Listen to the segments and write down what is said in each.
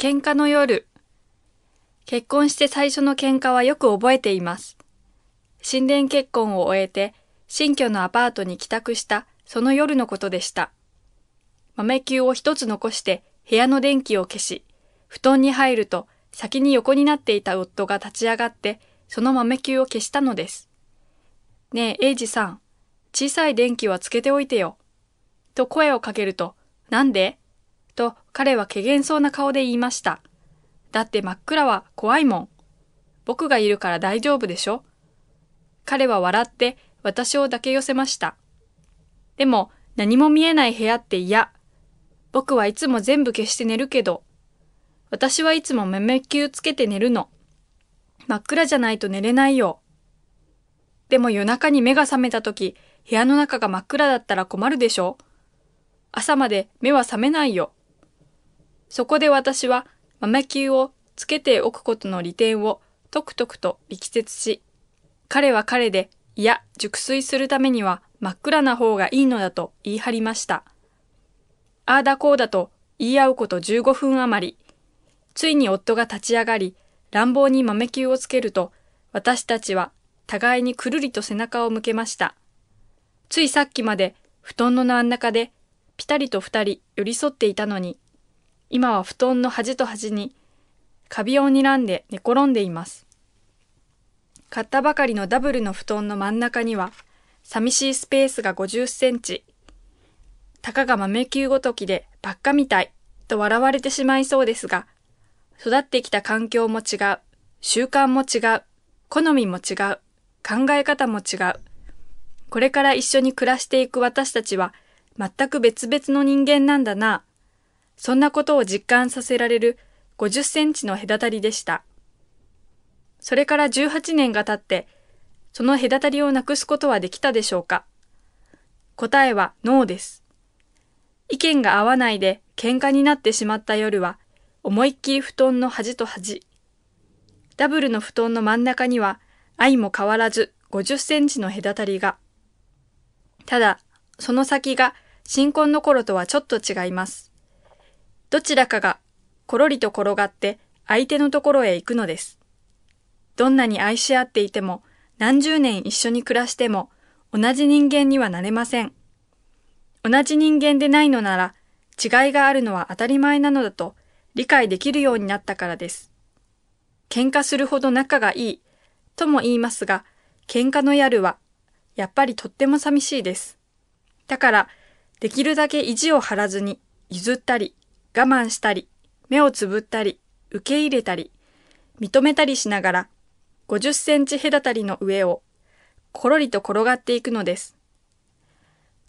喧嘩の夜。結婚して最初の喧嘩はよく覚えています。神殿結婚を終えて、新居のアパートに帰宅したその夜のことでした。豆球を一つ残して部屋の電気を消し、布団に入ると先に横になっていた夫が立ち上がって、その豆球を消したのです。ねえ、エイジさん、小さい電気はつけておいてよ。と声をかけると、なんで？と彼は怪げそうな顔で言いました。だって真っ暗は怖いもん。僕がいるから大丈夫でしょ彼は笑って私を抱け寄せました。でも何も見えない部屋って嫌。僕はいつも全部消して寝るけど、私はいつもメメキューつけて寝るの。真っ暗じゃないと寝れないよ。でも夜中に目が覚めた時、部屋の中が真っ暗だったら困るでしょ朝まで目は覚めないよ。そこで私は豆球をつけておくことの利点をとくとくと力説し、彼は彼で、いや、熟睡するためには真っ暗な方がいいのだと言い張りました。ああだこうだと言い合うこと15分余り、ついに夫が立ち上がり、乱暴に豆球をつけると、私たちは互いにくるりと背中を向けました。ついさっきまで布団の真ん中でぴたりと二人寄り添っていたのに、今は布団の端と端にカビを睨んで寝転んでいます。買ったばかりのダブルの布団の真ん中には、寂しいスペースが50センチ。たかが豆球ごときでばっかみたいと笑われてしまいそうですが、育ってきた環境も違う、習慣も違う、好みも違う、考え方も違う。これから一緒に暮らしていく私たちは、全く別々の人間なんだな。そんなことを実感させられる50センチの隔たりでした。それから18年が経って、その隔たりをなくすことはできたでしょうか？答えはノーです。意見が合わないで喧嘩になってしまった夜は、思いっきり布団の端と端。ダブルの布団の真ん中には、愛も変わらず50センチの隔たりが。ただ、その先が新婚の頃とはちょっと違います。どちらかがころりと転がって相手のところへ行くのです。どんなに愛し合っていても何十年一緒に暮らしても同じ人間にはなれません。同じ人間でないのなら違いがあるのは当たり前なのだと理解できるようになったからです。喧嘩するほど仲がいいとも言いますが、喧嘩の夜はやっぱりとっても寂しいです。だから、できるだけ意地を張らずに譲ったり、我慢したり、目をつぶったり、受け入れたり、認めたりしながら、50センチ隔たりの上を、ころりと転がっていくのです。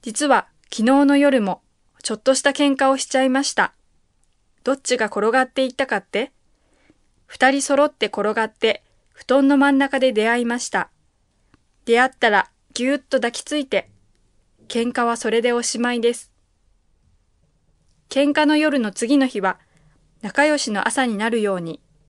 実は、昨日の夜も、ちょっとした喧嘩をしちゃいました。どっちが転がっていったかって二人揃って転がって、布団の真ん中で出会いました。出会ったら、ぎゅーっと抱きついて、喧嘩はそれでおしまいです。喧嘩の夜の次の日は、仲良しの朝になるように、